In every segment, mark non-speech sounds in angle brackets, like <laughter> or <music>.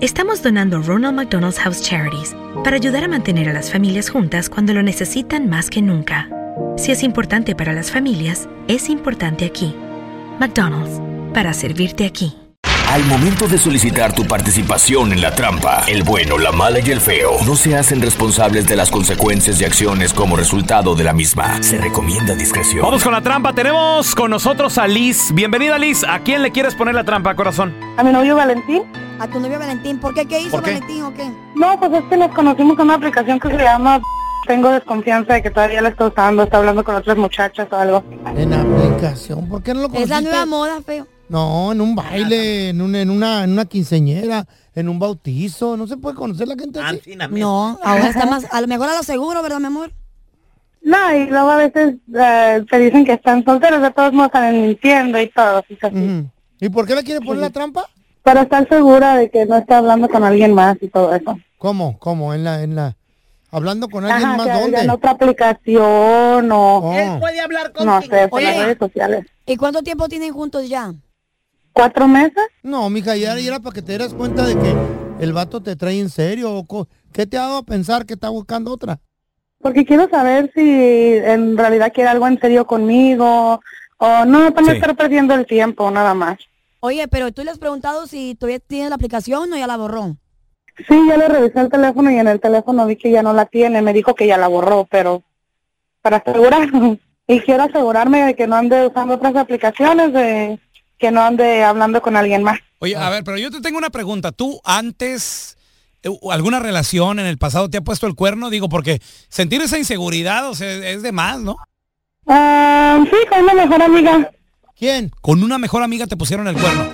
estamos donando Ronald McDonald's House Charities para ayudar a mantener a las familias juntas cuando lo necesitan más que nunca. Si es importante para las familias, es importante aquí. McDonald's, para servirte aquí. Al momento de solicitar tu participación en la trampa, el bueno, la mala y el feo no se hacen responsables de las consecuencias y acciones como resultado de la misma. Se recomienda discreción. Vamos con la trampa. Tenemos con nosotros a Liz. Bienvenida, Liz. ¿A quién le quieres poner la trampa, corazón? A mi novio Valentín. A tu novio Valentín. ¿Por qué? ¿Qué hizo. Valentín o qué? No, pues es que nos conocimos en una aplicación que se llama Tengo desconfianza de que todavía la está usando, está hablando con otras muchachas o algo. En aplicación, ¿por qué no lo Es la conociste? nueva moda, feo. No, en un baile, en, un- en, una, en una quinceñera, en un bautizo. No se puede conocer la gente así. No, ahora está más, a lo mejor a lo seguro, ¿verdad, mi amor? No, y luego a veces eh, te dicen que están solteros, de todos modos salen mintiendo y todo. fíjate. Ujú. ¿Y por qué le quiere poner la trampa? Para estar segura de que no está hablando con alguien más y todo eso. ¿Cómo? ¿Cómo? En la, en la, hablando con alguien Ajá, más que dónde? en otra aplicación o Oh. puede hablar no sé, por Oye. las redes sociales. ¿Y cuánto tiempo tienen juntos ya? ¿Cuatro meses? No, mija, ya ya era para que te dieras cuenta de que el vato te trae en serio. o co- ¿Qué te ha dado a pensar que está buscando otra? Porque quiero saber si en realidad quiere algo en serio conmigo o no, para no Sí. estar perdiendo el tiempo, nada más. Oye, pero tú le has preguntado si todavía tiene la aplicación o ya la borró. Sí, ya le revisé el teléfono y en el teléfono vi que ya no la tiene. Me dijo que ya la borró, pero para asegurar. <laughs> Y quiero asegurarme de que no ande usando otras aplicaciones, de que no ande hablando con alguien más. Oye, a ver, pero yo te tengo una pregunta. ¿Tú antes, eh, alguna relación en el pasado te ha puesto el cuerno? Digo, porque sentir esa inseguridad, o sea, es de más, ¿no? Ah, sí, con una mejor amiga. ¿Quién? Con una mejor amiga te pusieron el cuerno.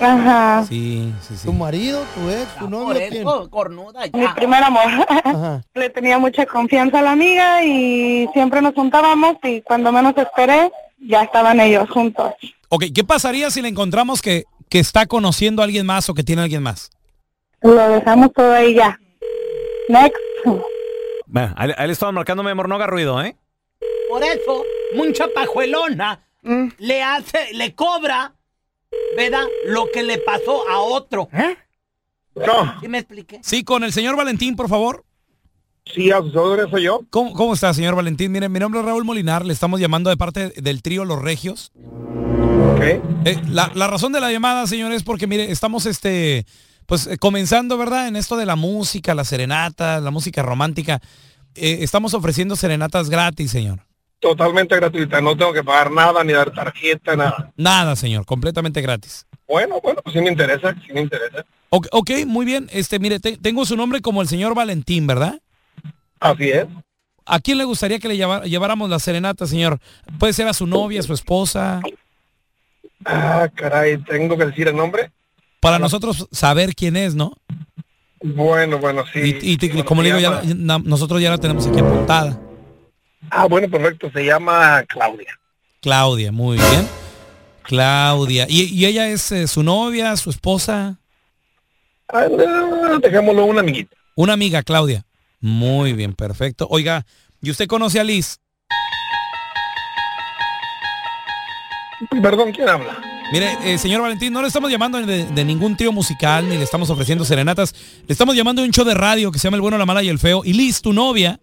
Ajá. Sí, sí, sí. ¿Tu marido, tu ex, tu novio? ¿Quién? cornuda Mi primer amor. Ajá. <laughs> Le tenía mucha confianza a la amiga y siempre nos juntábamos y cuando menos esperé, ya estaban ellos juntos. Ok, ¿qué pasaría si le encontramos que, que está conociendo a alguien más o que tiene a alguien más? Lo dejamos todo ahí ya. Next. Bueno, ahí, ahí le estaban marcando, mi amor, no haga ruido, ¿eh? Por eso, mucha pajuelona le hace, le cobra, ¿verdad? Lo que le pasó a otro. No, ¿Sí me expliqué? Sí, con el señor Valentín, por favor. sí, a sus órdenes soy yo. ¿Cómo, cómo está, señor Valentín? Mire, mi nombre es Raúl Molinar, le estamos llamando de parte del trío Los Regios. Eh, la, la razón de la llamada, señor, es porque, mire, estamos este, pues eh, comenzando, ¿verdad? En esto de la música, la serenata, la música romántica. Eh, estamos ofreciendo serenatas gratis, señor. Totalmente gratuita, no tengo que pagar nada, ni dar tarjeta, nada. Nada, señor, completamente gratis. Bueno, bueno, pues sí me interesa, sí me interesa. Ok, ok, muy bien. Este, mire, te- tengo su nombre como el señor Valentín, ¿verdad? Así es. ¿A quién le gustaría que le lleváramos la serenata, señor? Puede ser a su novia, a su esposa. Ah, caray, tengo que decir el nombre. Para nosotros saber quién es, ¿no? Bueno, bueno, sí. Y, y te- Bueno, como le digo, ya, nosotros ya la tenemos aquí apuntada. Ah, bueno, perfecto, se llama Claudia. Claudia, muy bien. Claudia. ¿Y, y ella es eh, su novia, su esposa? Ah, no, dejémoslo una amiguita. Una amiga, Claudia. Muy bien, perfecto. Oiga, ¿Y usted conoce a Liz? Perdón, ¿quién habla? Mire, eh, señor Valentín, no le estamos llamando de, de ningún trío musical, ni le estamos ofreciendo serenatas. Le estamos llamando de un show de radio que se llama El Bueno, la Mala y el Feo. Y Liz, tu novia,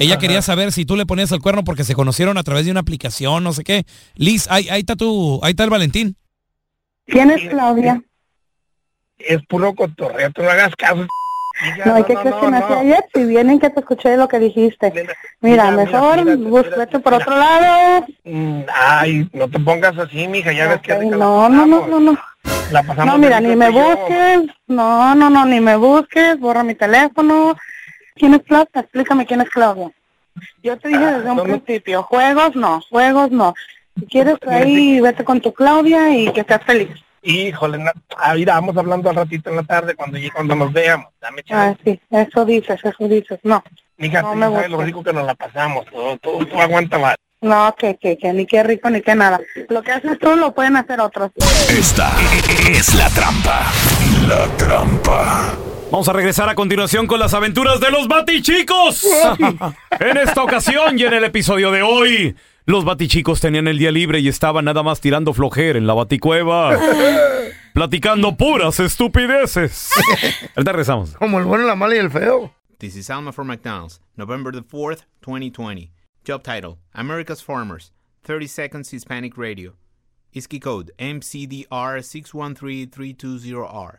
ella Ajá. quería saber si tú le ponías el cuerno porque se conocieron a través de una aplicación, no sé qué. Liz, ahí, ahí está tu, ahí está el Valentín. ¿Quién es Claudia? Es puro cotorreo, tú no hagas caso. No, ¿y qué crees que me hacía ayer? Si vienen que te escuché lo que dijiste. Mira, mira, mejor mira, búscate por otro lado. Mm, Ay, no te pongas así, mija, ya ves que que no, no, no, no, no. la pasamos No, mira, ni me yo. busques. No, no, no, ni me busques. Borra mi teléfono. ¿Quién es Claudia? Explícame quién es Claudia. Yo te dije desde un no, no. principio, juegos no, juegos no. Si quieres ahí, vete con tu Claudia y que seas feliz. Híjole, ah, mira, vamos hablando al ratito en la tarde cuando cuando nos veamos. Dame Ah, sí, eso dices, eso dices. No, Mija, no tú me sabes lo gusta. rico que nos la pasamos. Tú, tú, tú aguanta más. no, que, que, que ni qué rico ni qué nada. Lo que haces tú lo pueden hacer otros. Esta es la trampa. La trampa. Vamos a regresar a continuación con las aventuras de los Batichicos. <laughs> en esta ocasión y en el episodio de hoy, los Batichicos tenían el día libre y estaban nada más tirando flojera en la Baticueva. <laughs> platicando puras estupideces. <laughs> Ahorita regresamos. Como el bueno, la mala y el feo. This is Alma from McDonald's, November the 4th, 2020. Job title America's Farmers, 30 Seconds Hispanic Radio. ISKI code MCDR613320R.